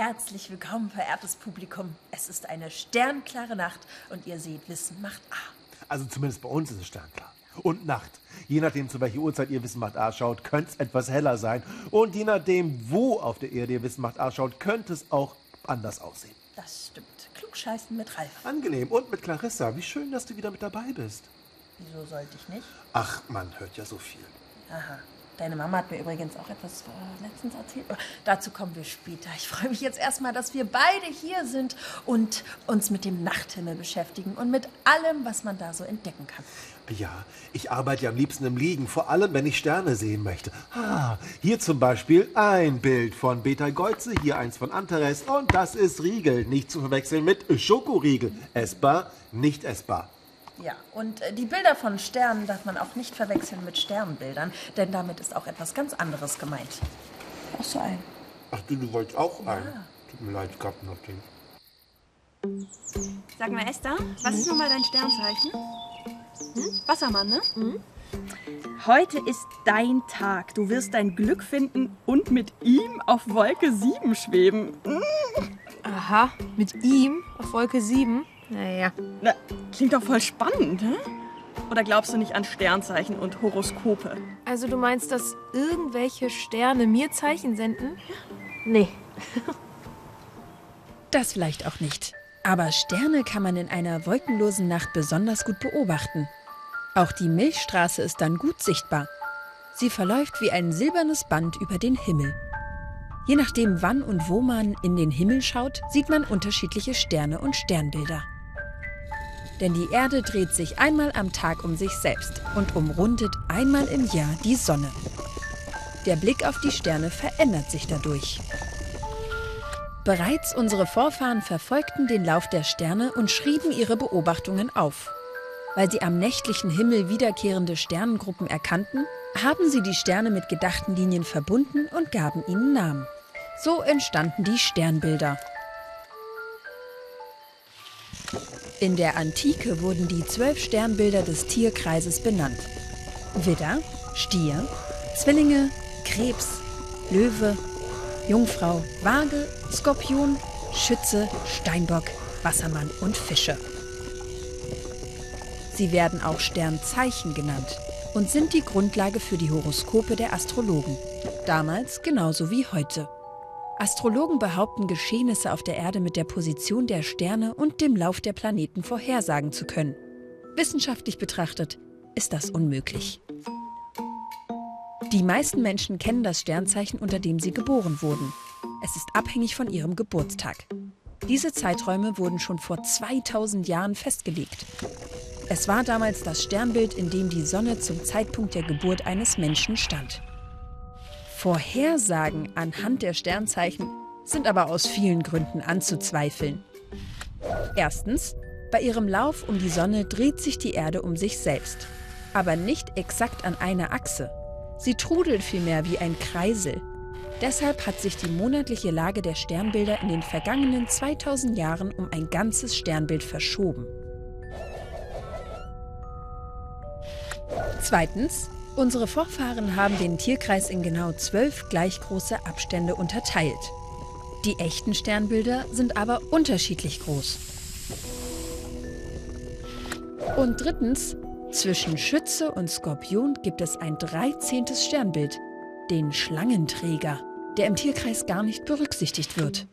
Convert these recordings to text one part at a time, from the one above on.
Herzlich willkommen, verehrtes Publikum. Es ist eine sternklare Nacht und ihr seht, Wissen macht A. Also zumindest bei uns ist es sternklar. Und Nacht. Je nachdem, zu welcher Uhrzeit ihr Wissen macht A schaut, könnte es etwas heller sein. Und je nachdem, wo auf der Erde ihr Wissen macht A schaut, könnte es auch anders aussehen. Das stimmt. Klugscheißen mit Ralf. Angenehm. Und mit Clarissa. Wie schön, dass du wieder mit dabei bist. Wieso sollte ich nicht? Ach, man hört ja so viel. Aha. Deine Mama hat mir übrigens auch etwas äh, letztens erzählt. Oh, dazu kommen wir später. Ich freue mich jetzt erstmal, dass wir beide hier sind und uns mit dem Nachthimmel beschäftigen und mit allem, was man da so entdecken kann. Ja, ich arbeite ja am liebsten im Liegen, vor allem wenn ich Sterne sehen möchte. Ah, hier zum Beispiel ein Bild von Beta Geuze, hier eins von Antares und das ist Riegel, nicht zu verwechseln mit Schokoriegel. Essbar, nicht essbar. Ja, und äh, die Bilder von Sternen darf man auch nicht verwechseln mit Sternbildern, denn damit ist auch etwas ganz anderes gemeint. Brauchst du einen? Ach du, du wolltest auch einen? Tut mir leid, gab noch den. Sag mal, Esther, was ist nun mal dein Sternzeichen? Hm? Wassermann, ne? Heute ist dein Tag. Du wirst dein Glück finden und mit ihm auf Wolke 7 schweben. Aha, mit ihm auf Wolke 7? Naja. Na, klingt doch voll spannend, hä? Oder glaubst du nicht an Sternzeichen und Horoskope? Also du meinst, dass irgendwelche Sterne mir Zeichen senden? Nee. Das vielleicht auch nicht. Aber Sterne kann man in einer wolkenlosen Nacht besonders gut beobachten. Auch die Milchstraße ist dann gut sichtbar. Sie verläuft wie ein silbernes Band über den Himmel. Je nachdem, wann und wo man in den Himmel schaut, sieht man unterschiedliche Sterne und Sternbilder. Denn die Erde dreht sich einmal am Tag um sich selbst und umrundet einmal im Jahr die Sonne. Der Blick auf die Sterne verändert sich dadurch. Bereits unsere Vorfahren verfolgten den Lauf der Sterne und schrieben ihre Beobachtungen auf. Weil sie am nächtlichen Himmel wiederkehrende Sternengruppen erkannten, haben sie die Sterne mit gedachten Linien verbunden und gaben ihnen Namen. So entstanden die Sternbilder. In der Antike wurden die zwölf Sternbilder des Tierkreises benannt. Widder, Stier, Zwillinge, Krebs, Löwe, Jungfrau, Waage, Skorpion, Schütze, Steinbock, Wassermann und Fische. Sie werden auch Sternzeichen genannt und sind die Grundlage für die Horoskope der Astrologen. Damals genauso wie heute. Astrologen behaupten, Geschehnisse auf der Erde mit der Position der Sterne und dem Lauf der Planeten vorhersagen zu können. Wissenschaftlich betrachtet ist das unmöglich. Die meisten Menschen kennen das Sternzeichen, unter dem sie geboren wurden. Es ist abhängig von ihrem Geburtstag. Diese Zeiträume wurden schon vor 2000 Jahren festgelegt. Es war damals das Sternbild, in dem die Sonne zum Zeitpunkt der Geburt eines Menschen stand. Vorhersagen anhand der Sternzeichen sind aber aus vielen Gründen anzuzweifeln. Erstens, bei ihrem Lauf um die Sonne dreht sich die Erde um sich selbst, aber nicht exakt an einer Achse. Sie trudelt vielmehr wie ein Kreisel. Deshalb hat sich die monatliche Lage der Sternbilder in den vergangenen 2000 Jahren um ein ganzes Sternbild verschoben. Zweitens, unsere Vorfahren haben den Tierkreis in genau zwölf gleich große Abstände unterteilt. Die echten Sternbilder sind aber unterschiedlich groß. Und drittens, zwischen Schütze und Skorpion gibt es ein 13. Sternbild, den Schlangenträger, der im Tierkreis gar nicht berücksichtigt wird.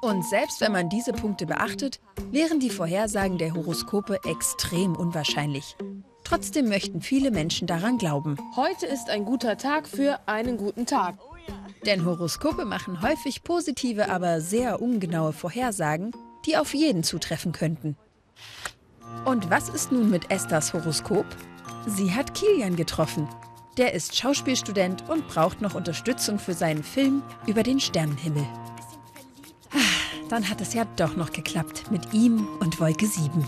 Und selbst wenn man diese Punkte beachtet, wären die Vorhersagen der Horoskope extrem unwahrscheinlich. Trotzdem möchten viele Menschen daran glauben. Heute ist ein guter Tag für einen guten Tag. Denn Horoskope machen häufig positive, aber sehr ungenaue Vorhersagen, die auf jeden zutreffen könnten. Und was ist nun mit Esthers Horoskop? Sie hat Kilian getroffen. Der ist Schauspielstudent und braucht noch Unterstützung für seinen Film über den Sternenhimmel. Ah, Dann hat es ja doch noch geklappt mit ihm und Wolke 7.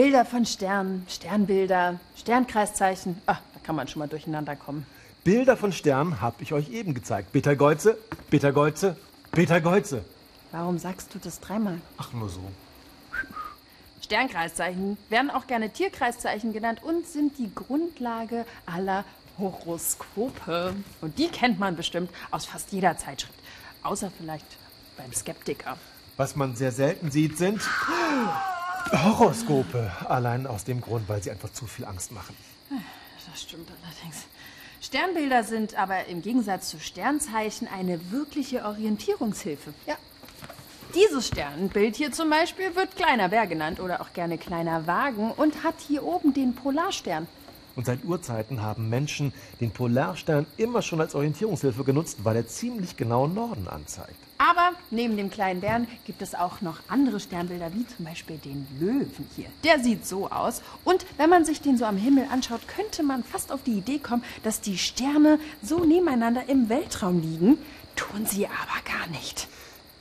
Bilder von Sternen, Sternbilder, Sternkreiszeichen. Ah, da kann man schon mal durcheinander kommen. Bilder von Sternen habe ich euch eben gezeigt. Peter Golze, Peter Golze, Peter Golze. Warum sagst du das dreimal? Ach, nur so. Sternkreiszeichen werden auch gerne Tierkreiszeichen genannt und sind die Grundlage aller Horoskope. Und die kennt man bestimmt aus fast jeder Zeitschrift. Außer vielleicht beim Skeptiker. Was man sehr selten sieht, sind Horoskope. Allein aus dem Grund, weil sie einfach zu viel Angst machen. Das stimmt allerdings. Sternbilder sind aber im Gegensatz zu Sternzeichen eine wirkliche Orientierungshilfe. Ja. Dieses Sternbild hier zum Beispiel wird kleiner Bär genannt oder auch gerne kleiner Wagen und hat hier oben den Polarstern. Und seit Urzeiten haben Menschen den Polarstern immer schon als Orientierungshilfe genutzt, weil er ziemlich genau Norden anzeigt. Aber neben dem kleinen Bären gibt es auch noch andere Sternbilder, wie zum Beispiel den Löwen hier. Der sieht so aus. Und wenn man sich den so am Himmel anschaut, könnte man fast auf die Idee kommen, dass die Sterne so nebeneinander im Weltraum liegen. Tun sie aber gar nicht.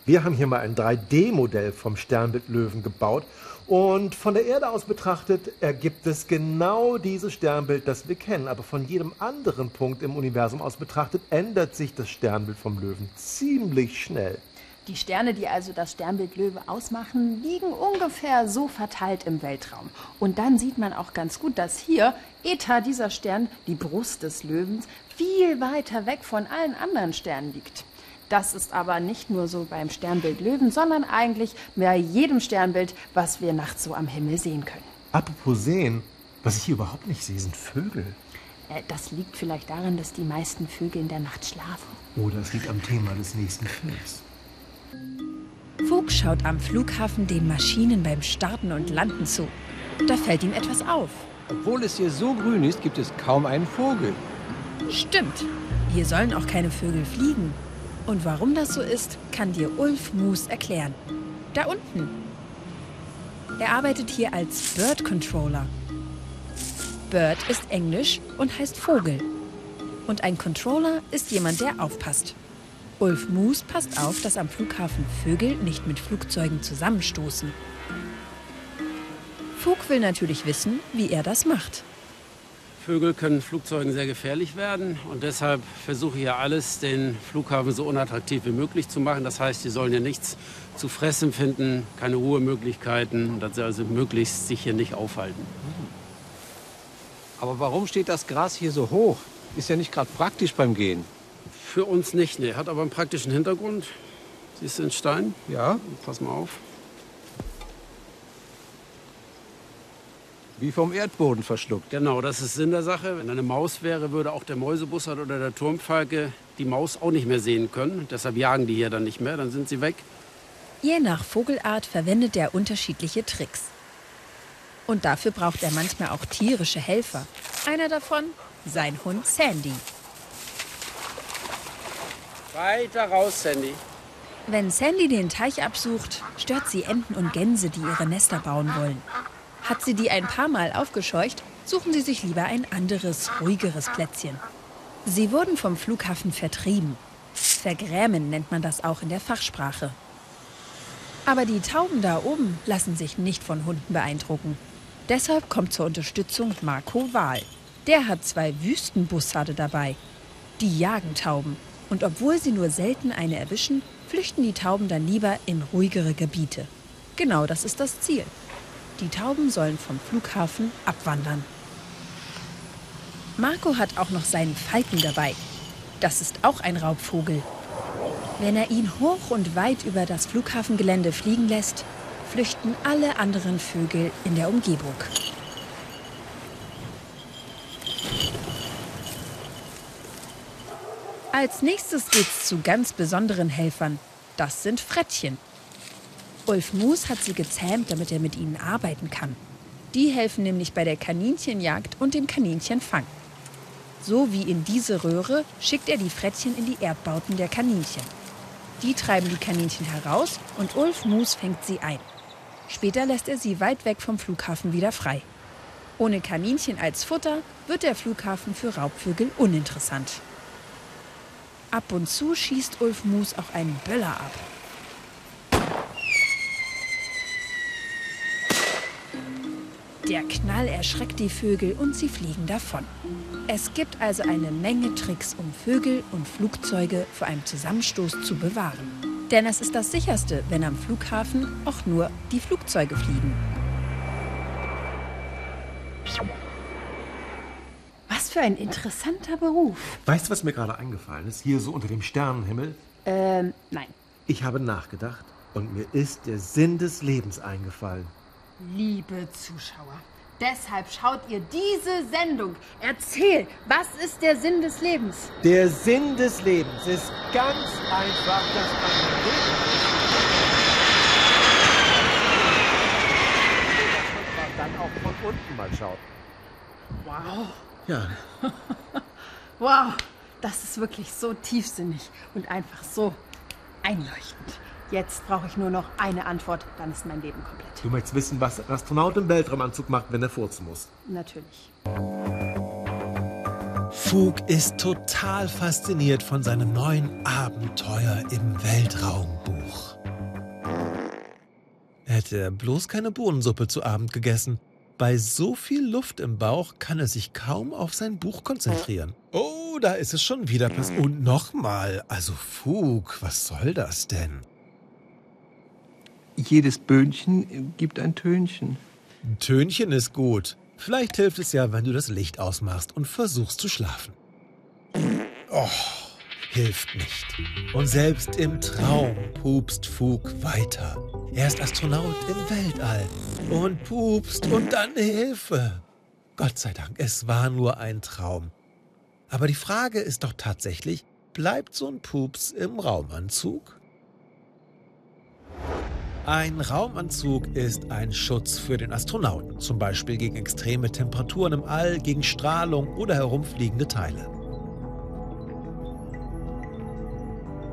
Wir haben hier mal ein 3D-Modell vom Sternbild Löwen gebaut und von der Erde aus betrachtet ergibt es genau dieses Sternbild, das wir kennen. Aber von jedem anderen Punkt im Universum aus betrachtet ändert sich das Sternbild vom Löwen ziemlich schnell. Die Sterne, die also das Sternbild Löwe ausmachen, liegen ungefähr so verteilt im Weltraum. Und dann sieht man auch ganz gut, dass hier Eta, dieser Stern, die Brust des Löwens, viel weiter weg von allen anderen Sternen liegt. Das ist aber nicht nur so beim Sternbild Löwen, sondern eigentlich bei jedem Sternbild, was wir nachts so am Himmel sehen können. Apropos sehen, was ich hier überhaupt nicht sehe, sind Vögel. Äh, Das liegt vielleicht daran, dass die meisten Vögel in der Nacht schlafen. Oder es liegt am Thema des nächsten Films. Fug schaut am Flughafen den Maschinen beim Starten und Landen zu. Da fällt ihm etwas auf. Obwohl es hier so grün ist, gibt es kaum einen Vogel. Stimmt. Hier sollen auch keine Vögel fliegen. Und warum das so ist, kann dir Ulf Moos erklären. Da unten. Er arbeitet hier als Bird Controller. Bird ist Englisch und heißt Vogel. Und ein Controller ist jemand, der aufpasst. Ulf Moos passt auf, dass am Flughafen Vögel nicht mit Flugzeugen zusammenstoßen. Fug will natürlich wissen, wie er das macht. Vögel können Flugzeugen sehr gefährlich werden und deshalb versuche ich ja alles, den Flughafen so unattraktiv wie möglich zu machen. Das heißt, sie sollen hier nichts zu fressen finden, keine Ruhemöglichkeiten, dass sie also möglichst sich hier nicht aufhalten. Aber warum steht das Gras hier so hoch? Ist ja nicht gerade praktisch beim Gehen. Für uns nicht, ne. Hat aber einen praktischen Hintergrund. Siehst du den Stein? Ja? Pass mal auf. Wie vom Erdboden verschluckt. Genau, das ist Sinn der Sache. Wenn eine Maus wäre, würde auch der Mäusebussard oder der Turmfalke die Maus auch nicht mehr sehen können. Deshalb jagen die hier dann nicht mehr, dann sind sie weg. Je nach Vogelart verwendet er unterschiedliche Tricks. Und dafür braucht er manchmal auch tierische Helfer. Einer davon, sein Hund Sandy. Weiter raus, Sandy. Wenn Sandy den Teich absucht, stört sie Enten und Gänse, die ihre Nester bauen wollen. Hat sie die ein paar Mal aufgescheucht, suchen sie sich lieber ein anderes, ruhigeres Plätzchen. Sie wurden vom Flughafen vertrieben. Vergrämen nennt man das auch in der Fachsprache. Aber die Tauben da oben lassen sich nicht von Hunden beeindrucken. Deshalb kommt zur Unterstützung Marco Wahl. Der hat zwei Wüstenbussarde dabei. Die jagen Tauben. Und obwohl sie nur selten eine erwischen, flüchten die Tauben dann lieber in ruhigere Gebiete. Genau das ist das Ziel. Die Tauben sollen vom Flughafen abwandern. Marco hat auch noch seinen Falken dabei. Das ist auch ein Raubvogel. Wenn er ihn hoch und weit über das Flughafengelände fliegen lässt, flüchten alle anderen Vögel in der Umgebung. Als nächstes geht's zu ganz besonderen Helfern. Das sind Frettchen. Ulf Moos hat sie gezähmt, damit er mit ihnen arbeiten kann. Die helfen nämlich bei der Kaninchenjagd und dem Kaninchenfang. So wie in diese Röhre schickt er die Frettchen in die Erdbauten der Kaninchen. Die treiben die Kaninchen heraus und Ulf Moos fängt sie ein. Später lässt er sie weit weg vom Flughafen wieder frei. Ohne Kaninchen als Futter wird der Flughafen für Raubvögel uninteressant. Ab und zu schießt Ulf Moos auch einen Böller ab. Der Knall erschreckt die Vögel und sie fliegen davon. Es gibt also eine Menge Tricks, um Vögel und Flugzeuge vor einem Zusammenstoß zu bewahren. Denn es ist das sicherste, wenn am Flughafen auch nur die Flugzeuge fliegen. Was für ein interessanter Beruf. Weißt du, was mir gerade eingefallen ist? Hier so unter dem Sternenhimmel. Ähm, nein. Ich habe nachgedacht und mir ist der Sinn des Lebens eingefallen. Liebe Zuschauer, deshalb schaut ihr diese Sendung. Erzähl, was ist der Sinn des Lebens? Der Sinn des Lebens ist ganz einfach, dass man lebt. Dann auch von unten mal schaut. Wow. Ja, Wow, das ist wirklich so tiefsinnig und einfach so einleuchtend. Jetzt brauche ich nur noch eine Antwort, dann ist mein Leben komplett. du möchtest wissen, was ein Astronaut im Weltraumanzug macht, wenn er furzen muss. Natürlich. Fug ist total fasziniert von seinem neuen Abenteuer im Weltraumbuch. Hätte er bloß keine Bohnensuppe zu Abend gegessen. Bei so viel Luft im Bauch kann er sich kaum auf sein Buch konzentrieren. Oh, da ist es schon wieder passiert. Und nochmal, also Fug, was soll das denn? Jedes Böhnchen gibt ein Tönchen. Ein Tönchen ist gut. Vielleicht hilft es ja, wenn du das Licht ausmachst und versuchst zu schlafen. Oh, hilft nicht. Und selbst im Traum pupst Fug weiter. Er ist Astronaut im Weltall und pupst und dann Hilfe. Gott sei Dank, es war nur ein Traum. Aber die Frage ist doch tatsächlich, bleibt so ein Pups im Raumanzug? Ein Raumanzug ist ein Schutz für den Astronauten, zum Beispiel gegen extreme Temperaturen im All, gegen Strahlung oder herumfliegende Teile.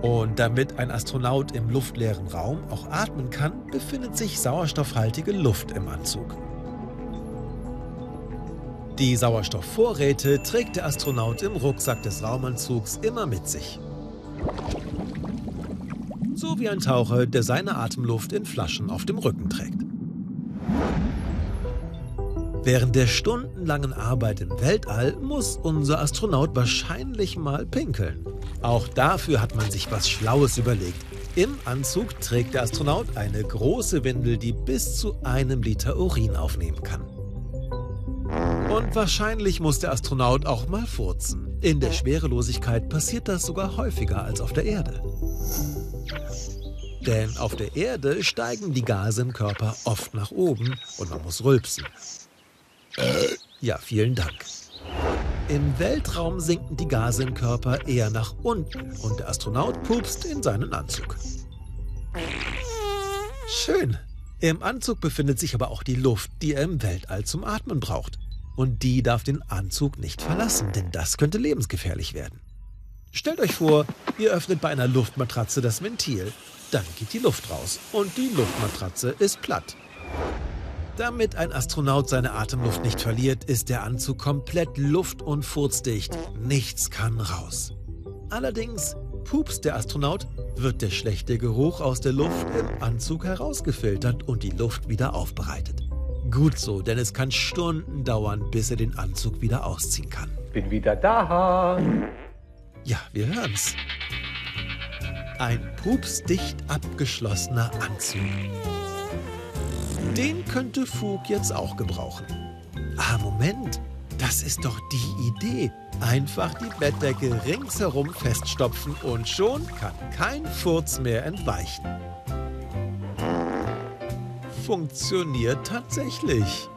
Und damit ein Astronaut im luftleeren Raum auch atmen kann, befindet sich sauerstoffhaltige Luft im Anzug. Die Sauerstoffvorräte trägt der Astronaut im Rucksack des Raumanzugs immer mit sich. So wie ein Taucher, der seine Atemluft in Flaschen auf dem Rücken trägt. Während der stundenlangen Arbeit im Weltall muss unser Astronaut wahrscheinlich mal pinkeln. Auch dafür hat man sich was Schlaues überlegt. Im Anzug trägt der Astronaut eine große Windel, die bis zu einem Liter Urin aufnehmen kann. Und wahrscheinlich muss der Astronaut auch mal furzen. In der Schwerelosigkeit passiert das sogar häufiger als auf der Erde. Denn auf der Erde steigen die Gase im Körper oft nach oben und man muss rülpsen. Ja, vielen Dank. Im Weltraum sinken die Gase im Körper eher nach unten und der Astronaut pupst in seinen Anzug. Schön. Im Anzug befindet sich aber auch die Luft, die er im Weltall zum Atmen braucht. Und die darf den Anzug nicht verlassen, denn das könnte lebensgefährlich werden. Stellt euch vor, ihr öffnet bei einer Luftmatratze das Ventil. Dann geht die Luft raus und die Luftmatratze ist platt. Damit ein Astronaut seine Atemluft nicht verliert, ist der Anzug komplett luft- und furzdicht. Nichts kann raus. Allerdings pupst der Astronaut, wird der schlechte Geruch aus der Luft im Anzug herausgefiltert und die Luft wieder aufbereitet. Gut so, denn es kann Stunden dauern, bis er den Anzug wieder ausziehen kann. Bin wieder da. Ja, wir hören's. Ein pupsdicht abgeschlossener Anzug. Den könnte Fug jetzt auch gebrauchen. Ah, Moment. Das ist doch die Idee. Einfach die Bettdecke ringsherum feststopfen und schon kann kein Furz mehr entweichen. Funktioniert tatsächlich.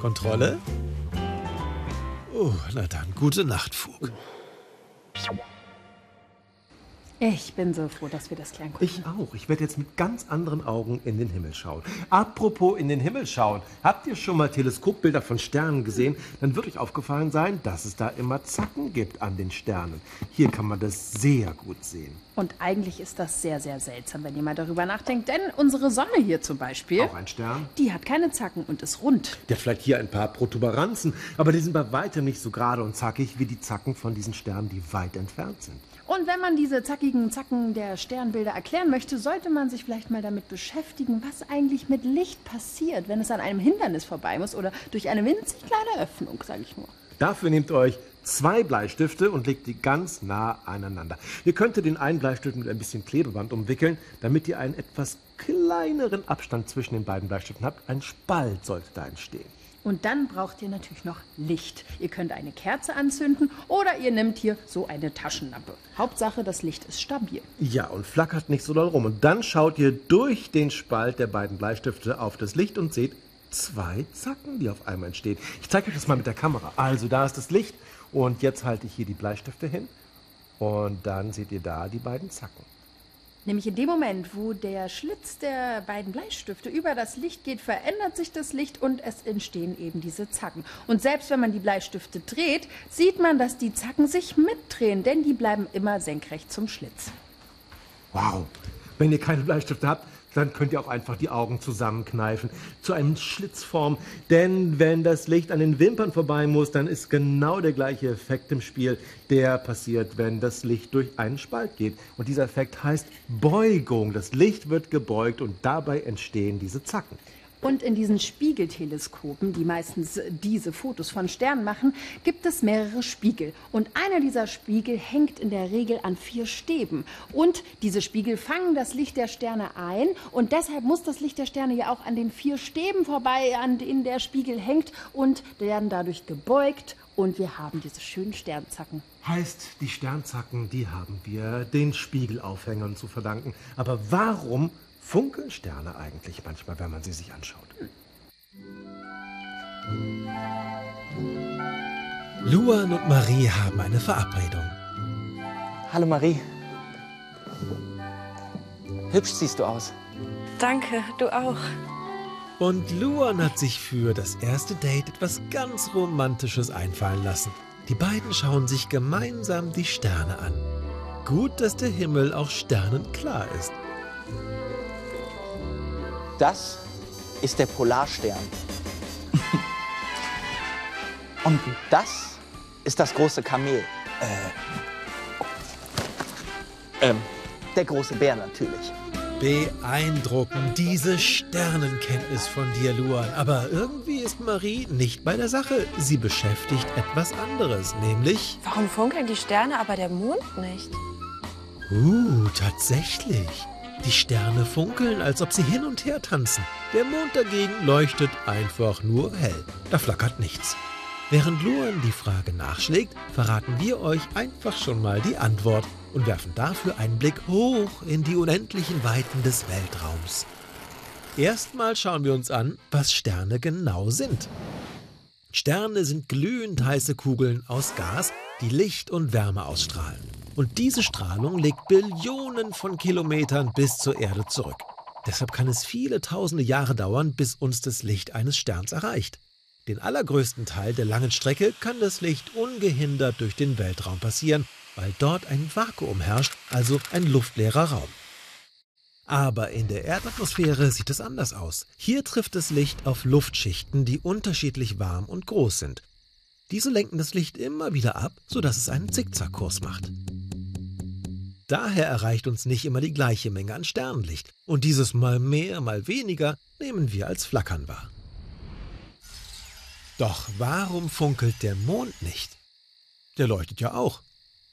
Kontrolle? Oh, na dann, gute Nacht, Fug. Ich bin so froh, dass wir das klären konnten. Ich auch. Ich werde jetzt mit ganz anderen Augen in den Himmel schauen. Apropos in den Himmel schauen. Habt ihr schon mal Teleskopbilder von Sternen gesehen? Dann wird euch aufgefallen sein, dass es da immer Zacken gibt an den Sternen. Hier kann man das sehr gut sehen. Und eigentlich ist das sehr, sehr seltsam, wenn ihr mal darüber nachdenkt. Denn unsere Sonne hier zum Beispiel, Auch ein Stern. die hat keine Zacken und ist rund. Der hat vielleicht hier ein paar Protuberanzen, aber die sind bei weitem nicht so gerade und zackig wie die Zacken von diesen Sternen, die weit entfernt sind. Und wenn man diese zackigen Zacken der Sternbilder erklären möchte, sollte man sich vielleicht mal damit beschäftigen, was eigentlich mit Licht passiert, wenn es an einem Hindernis vorbei muss oder durch eine winzig kleine Öffnung, sage ich nur. Dafür nehmt euch zwei Bleistifte und legt die ganz nah aneinander. Ihr könntet den einen Bleistift mit ein bisschen Klebeband umwickeln, damit ihr einen etwas kleineren Abstand zwischen den beiden Bleistiften habt. Ein Spalt sollte da entstehen. Und dann braucht ihr natürlich noch Licht. Ihr könnt eine Kerze anzünden oder ihr nehmt hier so eine Taschenlampe. Hauptsache, das Licht ist stabil. Ja, und flackert nicht so doll rum. Und dann schaut ihr durch den Spalt der beiden Bleistifte auf das Licht und seht zwei Zacken, die auf einmal entstehen. Ich zeige euch das mal mit der Kamera. Also da ist das Licht und jetzt halte ich hier die Bleistifte hin und dann seht ihr da die beiden Zacken. Nämlich in dem Moment, wo der Schlitz der beiden Bleistifte über das Licht geht, verändert sich das Licht und es entstehen eben diese Zacken. Und selbst wenn man die Bleistifte dreht, sieht man, dass die Zacken sich mitdrehen, denn die bleiben immer senkrecht zum Schlitz. Wow. Wenn ihr keine Bleistifte habt, dann könnt ihr auch einfach die Augen zusammenkneifen zu einem Schlitzform. Denn wenn das Licht an den Wimpern vorbei muss, dann ist genau der gleiche Effekt im Spiel, der passiert, wenn das Licht durch einen Spalt geht. Und dieser Effekt heißt Beugung. Das Licht wird gebeugt und dabei entstehen diese Zacken. Und in diesen Spiegelteleskopen, die meistens diese Fotos von Sternen machen, gibt es mehrere Spiegel. Und einer dieser Spiegel hängt in der Regel an vier Stäben. Und diese Spiegel fangen das Licht der Sterne ein. Und deshalb muss das Licht der Sterne ja auch an den vier Stäben vorbei, an denen der Spiegel hängt und werden dadurch gebeugt. Und wir haben diese schönen Sternzacken. Heißt, die Sternzacken, die haben wir den Spiegelaufhängern zu verdanken. Aber warum funkeln Sterne eigentlich manchmal, wenn man sie sich anschaut? Luan und Marie haben eine Verabredung. Hallo Marie. Hübsch siehst du aus. Danke, du auch. Und Luan hat sich für das erste Date etwas ganz Romantisches einfallen lassen. Die beiden schauen sich gemeinsam die Sterne an. Gut, dass der Himmel auch sternenklar ist. Das ist der Polarstern. Und das ist das große Kamel. Äh. Ähm, der große Bär natürlich. Beeindruckend, diese Sternenkenntnis von dir, Luan. Aber irgendwie ist Marie nicht bei der Sache. Sie beschäftigt etwas anderes, nämlich... Warum funkeln die Sterne, aber der Mond nicht? Uh, tatsächlich. Die Sterne funkeln, als ob sie hin und her tanzen. Der Mond dagegen leuchtet einfach nur hell. Da flackert nichts. Während Luan die Frage nachschlägt, verraten wir euch einfach schon mal die Antwort und werfen dafür einen Blick hoch in die unendlichen Weiten des Weltraums. Erstmal schauen wir uns an, was Sterne genau sind. Sterne sind glühend heiße Kugeln aus Gas, die Licht und Wärme ausstrahlen. Und diese Strahlung legt Billionen von Kilometern bis zur Erde zurück. Deshalb kann es viele tausende Jahre dauern, bis uns das Licht eines Sterns erreicht. Den allergrößten Teil der langen Strecke kann das Licht ungehindert durch den Weltraum passieren, weil dort ein Vakuum herrscht, also ein luftleerer Raum. Aber in der Erdatmosphäre sieht es anders aus. Hier trifft das Licht auf Luftschichten, die unterschiedlich warm und groß sind. Diese lenken das Licht immer wieder ab, sodass es einen Zickzackkurs macht. Daher erreicht uns nicht immer die gleiche Menge an Sternenlicht. Und dieses mal mehr, mal weniger nehmen wir als Flackern wahr. Doch warum funkelt der Mond nicht? Der leuchtet ja auch.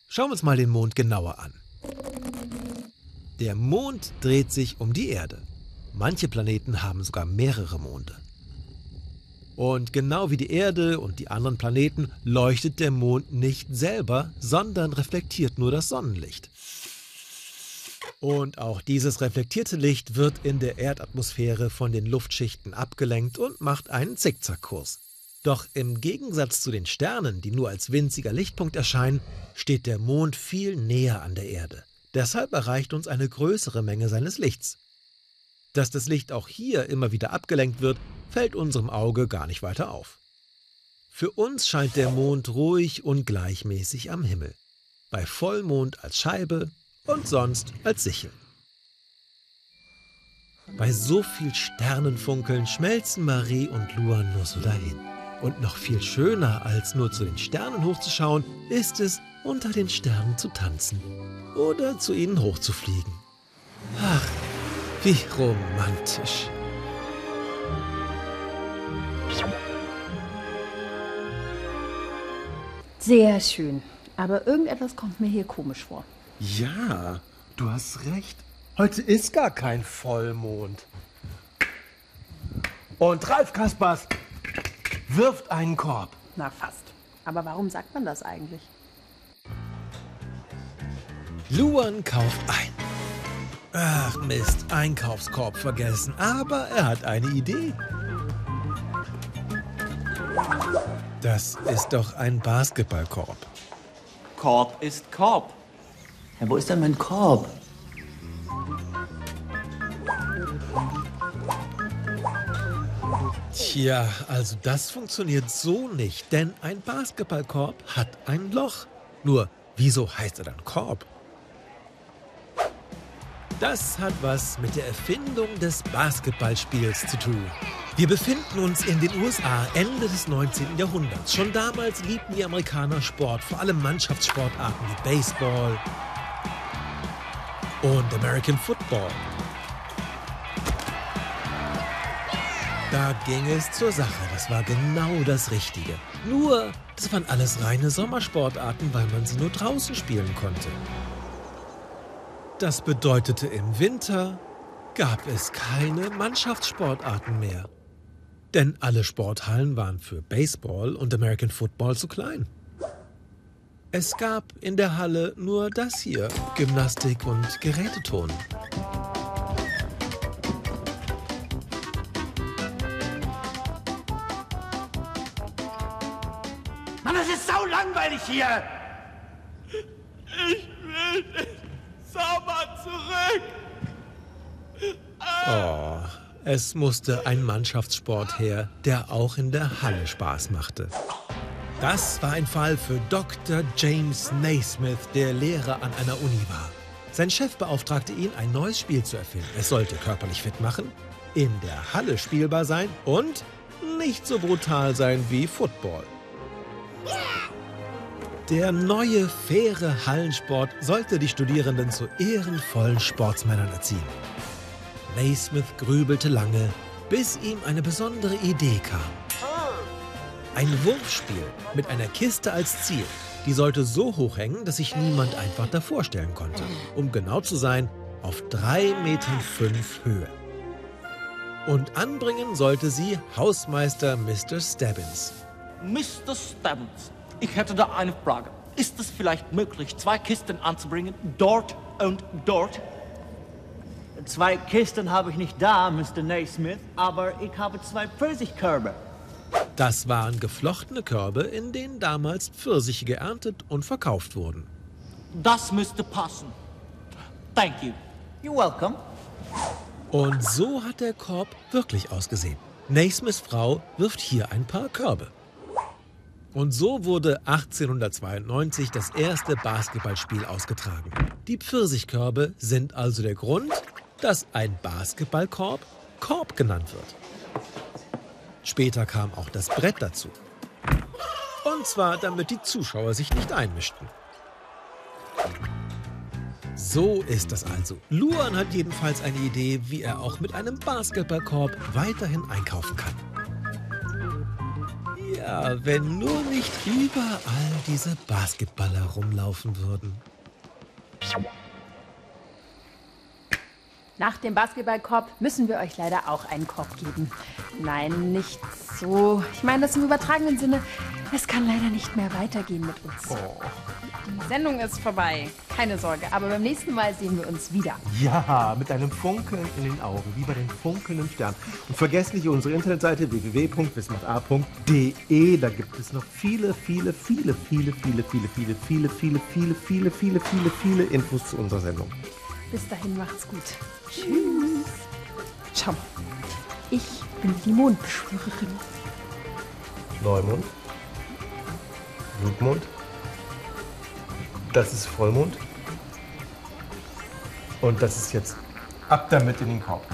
Schauen wir uns mal den Mond genauer an. Der Mond dreht sich um die Erde. Manche Planeten haben sogar mehrere Monde. Und genau wie die Erde und die anderen Planeten leuchtet der Mond nicht selber, sondern reflektiert nur das Sonnenlicht. Und auch dieses reflektierte Licht wird in der Erdatmosphäre von den Luftschichten abgelenkt und macht einen Zickzackkurs. Doch im Gegensatz zu den Sternen, die nur als winziger Lichtpunkt erscheinen, steht der Mond viel näher an der Erde. Deshalb erreicht uns eine größere Menge seines Lichts. Dass das Licht auch hier immer wieder abgelenkt wird, fällt unserem Auge gar nicht weiter auf. Für uns scheint der Mond ruhig und gleichmäßig am Himmel. Bei Vollmond als Scheibe und sonst als Sichel. Bei so viel Sternenfunkeln schmelzen Marie und Luan nur so dahin. Und noch viel schöner, als nur zu den Sternen hochzuschauen, ist es, unter den Sternen zu tanzen oder zu ihnen hochzufliegen. Ach, wie romantisch. Sehr schön. Aber irgendetwas kommt mir hier komisch vor. Ja, du hast recht. Heute ist gar kein Vollmond. Und Ralf Kaspers wirft einen Korb. Na, fast. Aber warum sagt man das eigentlich? Luan kauft ein. Ach Mist, Einkaufskorb vergessen. Aber er hat eine Idee. Das ist doch ein Basketballkorb. Korb ist Korb. Ja, wo ist denn mein Korb? Tja, also das funktioniert so nicht, denn ein Basketballkorb hat ein Loch. Nur, wieso heißt er dann Korb? Das hat was mit der Erfindung des Basketballspiels zu tun. Wir befinden uns in den USA Ende des 19. Jahrhunderts. Schon damals liebten die Amerikaner Sport, vor allem Mannschaftssportarten wie Baseball und American Football. Da ging es zur Sache. Das war genau das Richtige. Nur, das waren alles reine Sommersportarten, weil man sie nur draußen spielen konnte. Das bedeutete, im Winter gab es keine Mannschaftssportarten mehr. Denn alle Sporthallen waren für Baseball und American Football zu klein. Es gab in der Halle nur das hier, Gymnastik und Geräteton. Mann, das ist sau langweilig hier! Ich will den Sommer zurück! Oh, es musste ein Mannschaftssport her, der auch in der Halle Spaß machte. Das war ein Fall für Dr. James Naismith, der Lehrer an einer Uni war. Sein Chef beauftragte ihn, ein neues Spiel zu erfinden. Es sollte körperlich fit machen, in der Halle spielbar sein und nicht so brutal sein wie Football. Der neue, faire Hallensport sollte die Studierenden zu ehrenvollen Sportsmännern erziehen. Naismith grübelte lange, bis ihm eine besondere Idee kam. Ein Wurfspiel mit einer Kiste als Ziel. Die sollte so hoch hängen, dass sich niemand einfach davor stellen konnte. Um genau zu sein, auf 3,5 Metern fünf Höhe. Und anbringen sollte sie Hausmeister Mr. Stebbins. Mr. Stebbins, ich hätte da eine Frage. Ist es vielleicht möglich, zwei Kisten anzubringen, dort und dort? Zwei Kisten habe ich nicht da, Mr. Naismith, aber ich habe zwei Pfirsichkörbe. Das waren geflochtene Körbe, in denen damals Pfirsiche geerntet und verkauft wurden. Das müsste passen. Thank you. You're welcome. Und so hat der Korb wirklich ausgesehen. Naismiths Frau wirft hier ein paar Körbe. Und so wurde 1892 das erste Basketballspiel ausgetragen. Die Pfirsichkörbe sind also der Grund, dass ein Basketballkorb Korb genannt wird. Später kam auch das Brett dazu. Und zwar, damit die Zuschauer sich nicht einmischten. So ist das also. Luan hat jedenfalls eine Idee, wie er auch mit einem Basketballkorb weiterhin einkaufen kann. Ja, wenn nur nicht überall diese Basketballer rumlaufen würden. Nach dem Basketballkorb müssen wir euch leider auch einen Korb geben. Nein, nicht so. Ich meine das im übertragenen Sinne. Es kann leider nicht mehr weitergehen mit uns. Die Sendung ist vorbei. Keine Sorge. Aber beim nächsten Mal sehen wir uns wieder. Ja, mit einem Funkeln in den Augen, wie bei den funkelnden Sternen. Und vergesst nicht unsere Internetseite www.wismata.de. Da gibt es noch viele, viele, viele, viele, viele, viele, viele, viele, viele, viele, viele, viele, viele, viele Infos zu unserer Sendung. Bis dahin macht's gut. Tschüss. Mal. Ich bin die Mondbeschwörerin. Neumond. Blutmond. Das ist Vollmond. Und das ist jetzt ab damit in den Korb.